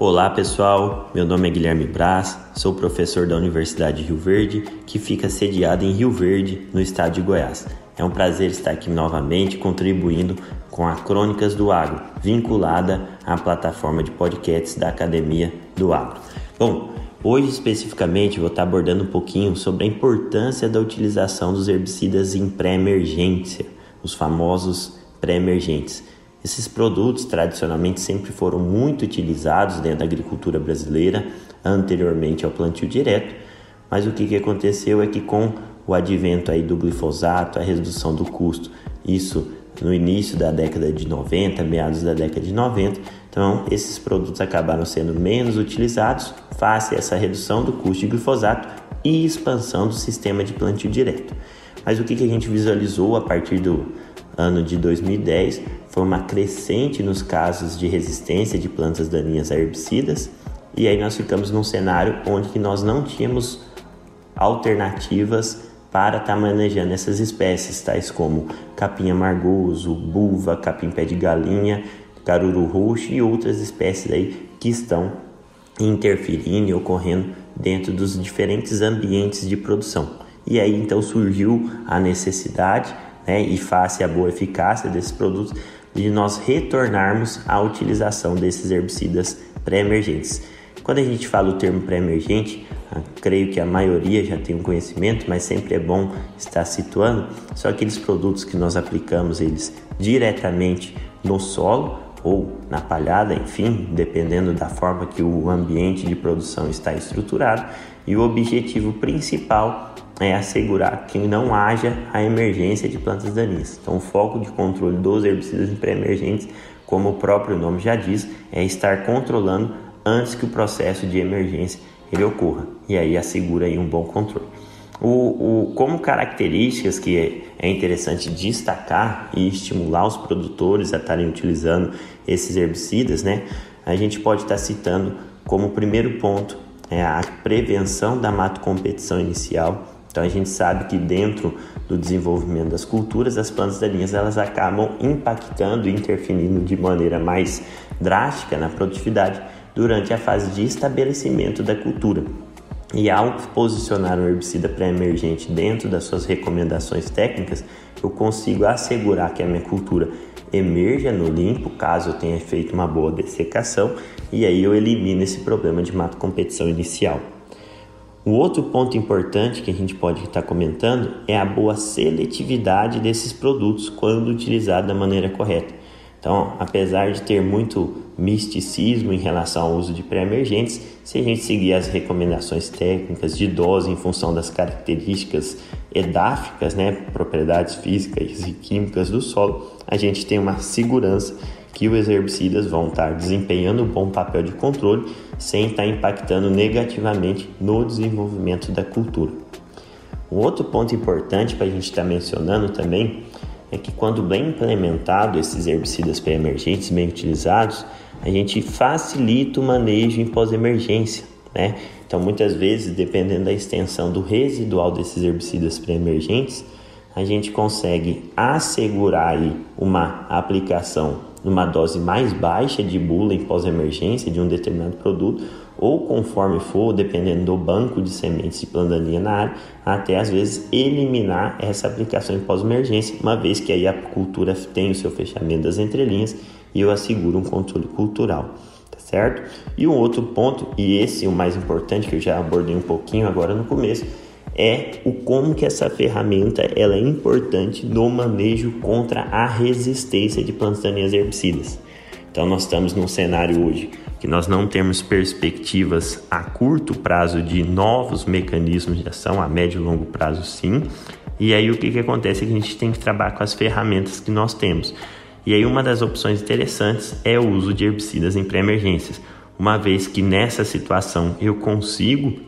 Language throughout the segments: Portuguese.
Olá pessoal, meu nome é Guilherme Braz, sou professor da Universidade de Rio Verde, que fica sediada em Rio Verde, no estado de Goiás. É um prazer estar aqui novamente contribuindo com a Crônicas do Agro, vinculada à plataforma de podcasts da Academia do Agro. Bom, hoje especificamente vou estar abordando um pouquinho sobre a importância da utilização dos herbicidas em pré-emergência, os famosos pré-emergentes. Esses produtos tradicionalmente sempre foram muito utilizados dentro da agricultura brasileira, anteriormente ao plantio direto, mas o que, que aconteceu é que com o advento aí do glifosato, a redução do custo, isso no início da década de 90, meados da década de 90, então esses produtos acabaram sendo menos utilizados face a essa redução do custo de glifosato e expansão do sistema de plantio direto. Mas o que, que a gente visualizou a partir do ano de 2010 foi uma crescente nos casos de resistência de plantas daninhas a herbicidas, e aí nós ficamos num cenário onde nós não tínhamos alternativas para estar tá manejando essas espécies, tais como capim amargoso, buva, capim pé de galinha, caruru roxo e outras espécies aí que estão interferindo e ocorrendo dentro dos diferentes ambientes de produção. E aí então surgiu a necessidade, né, e face à boa eficácia desses produtos, de nós retornarmos à utilização desses herbicidas pré-emergentes. Quando a gente fala o termo pré-emergente, ah, creio que a maioria já tem um conhecimento, mas sempre é bom estar situando. São aqueles produtos que nós aplicamos eles diretamente no solo ou na palhada, enfim, dependendo da forma que o ambiente de produção está estruturado. E o objetivo principal é assegurar que não haja a emergência de plantas daninhas. Então, o foco de controle dos herbicidas pré-emergentes, como o próprio nome já diz, é estar controlando antes que o processo de emergência ele ocorra. E aí assegura aí um bom controle. O, o, como características que é, é interessante destacar e estimular os produtores a estarem utilizando esses herbicidas, né? A gente pode estar citando como primeiro ponto é a prevenção da mato competição inicial, então a gente sabe que dentro do desenvolvimento das culturas, as plantas daninhas elas acabam impactando e interferindo de maneira mais drástica na produtividade durante a fase de estabelecimento da cultura. E ao posicionar um herbicida pré-emergente dentro das suas recomendações técnicas, eu consigo assegurar que a minha cultura emerja no limpo, caso eu tenha feito uma boa dessecação, e aí eu elimino esse problema de mato competição inicial. O outro ponto importante que a gente pode estar comentando é a boa seletividade desses produtos quando utilizado da maneira correta. Então, apesar de ter muito misticismo em relação ao uso de pré-emergentes, se a gente seguir as recomendações técnicas de dose em função das características edáficas, né, propriedades físicas e químicas do solo, a gente tem uma segurança que os herbicidas vão estar desempenhando um bom papel de controle sem estar impactando negativamente no desenvolvimento da cultura. Um outro ponto importante para a gente estar mencionando também é que quando bem implementado esses herbicidas pré-emergentes, bem utilizados, a gente facilita o manejo em pós-emergência, né? Então, muitas vezes, dependendo da extensão do residual desses herbicidas pré-emergentes, a gente consegue assegurar aí uma aplicação numa dose mais baixa de bula em pós-emergência de um determinado produto, ou conforme for, dependendo do banco de sementes de plantaninha na área, até às vezes eliminar essa aplicação em pós-emergência, uma vez que aí a cultura tem o seu fechamento das entrelinhas e eu asseguro um controle cultural, tá certo? E um outro ponto, e esse é o mais importante que eu já abordei um pouquinho agora no começo, é o como que essa ferramenta ela é importante no manejo contra a resistência de plantas daninhas herbicidas. Então nós estamos num cenário hoje que nós não temos perspectivas a curto prazo de novos mecanismos de ação, a médio e longo prazo sim, E aí o que, que acontece? É que a gente tem que trabalhar com as ferramentas que nós temos. E aí uma das opções interessantes é o uso de herbicidas em pré-emergências, uma vez que nessa situação eu consigo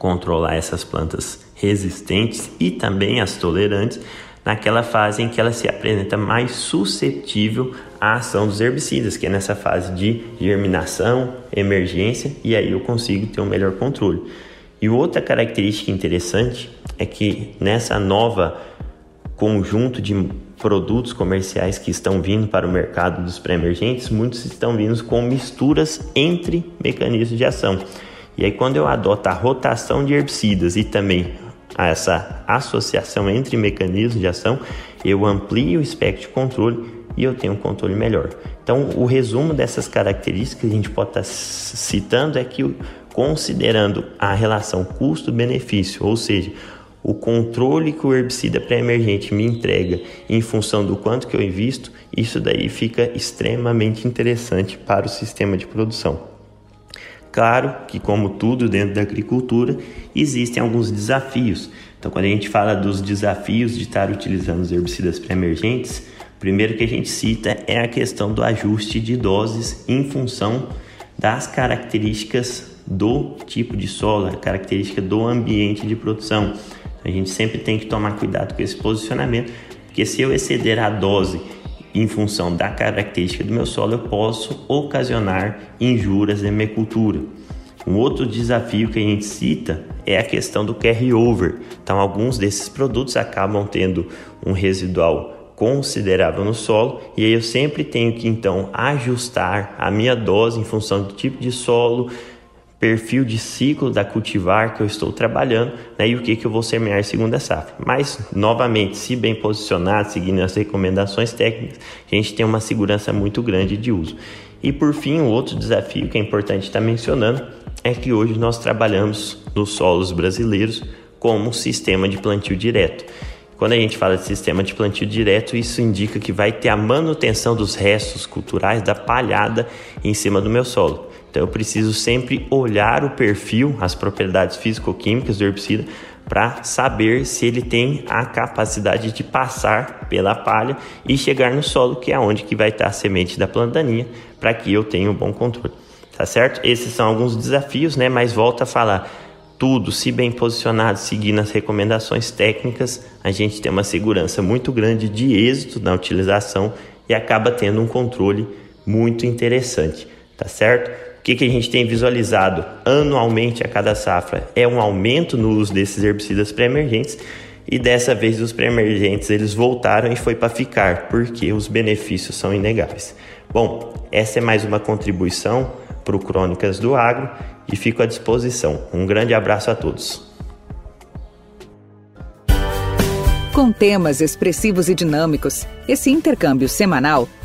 controlar essas plantas resistentes e também as tolerantes naquela fase em que ela se apresenta mais suscetível à ação dos herbicidas, que é nessa fase de germinação, emergência, e aí eu consigo ter um melhor controle. E outra característica interessante é que nessa nova conjunto de produtos comerciais que estão vindo para o mercado dos pré-emergentes, muitos estão vindo com misturas entre mecanismos de ação. E aí quando eu adoto a rotação de herbicidas e também essa associação entre mecanismos de ação, eu amplio o espectro de controle e eu tenho um controle melhor. Então, o resumo dessas características que a gente pode estar citando é que, considerando a relação custo-benefício, ou seja, o controle que o herbicida pré-emergente me entrega em função do quanto que eu invisto, isso daí fica extremamente interessante para o sistema de produção. Claro que, como tudo dentro da agricultura, existem alguns desafios. Então, quando a gente fala dos desafios de estar utilizando os herbicidas pré-emergentes, o primeiro que a gente cita é a questão do ajuste de doses em função das características do tipo de solo, a característica do ambiente de produção. A gente sempre tem que tomar cuidado com esse posicionamento, porque se eu exceder a dose em função da característica do meu solo, eu posso ocasionar injúrias minha cultura. Um outro desafio que a gente cita é a questão do carry-over. Então, alguns desses produtos acabam tendo um residual considerável no solo e aí eu sempre tenho que então ajustar a minha dose em função do tipo de solo, perfil de ciclo da cultivar que eu estou trabalhando né, e o que, que eu vou semear segunda safra. Mas, novamente, se bem posicionado, seguindo as recomendações técnicas, a gente tem uma segurança muito grande de uso. E por fim, o outro desafio que é importante estar mencionando é que hoje nós trabalhamos nos solos brasileiros como sistema de plantio direto. Quando a gente fala de sistema de plantio direto, isso indica que vai ter a manutenção dos restos culturais da palhada em cima do meu solo. Então eu preciso sempre olhar o perfil, as propriedades físico-químicas do herbicida para saber se ele tem a capacidade de passar pela palha e chegar no solo, que é onde que vai estar a semente da planta daninha, para que eu tenha um bom controle. Tá certo? Esses são alguns desafios, né? Mas volta a falar, tudo, se bem posicionado, seguindo as recomendações técnicas, a gente tem uma segurança muito grande de êxito na utilização e acaba tendo um controle muito interessante, tá certo? O que, que a gente tem visualizado anualmente a cada safra é um aumento no uso desses herbicidas pré-emergentes e dessa vez os pré-emergentes eles voltaram e foi para ficar, porque os benefícios são inegáveis. Bom, essa é mais uma contribuição para o Crônicas do Agro e fico à disposição. Um grande abraço a todos. Com temas expressivos e dinâmicos, esse intercâmbio semanal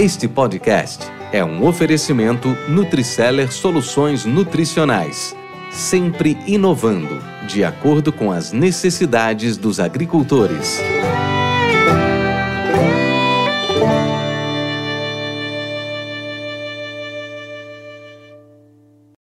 Este podcast é um oferecimento Nutriceller Soluções Nutricionais, sempre inovando, de acordo com as necessidades dos agricultores.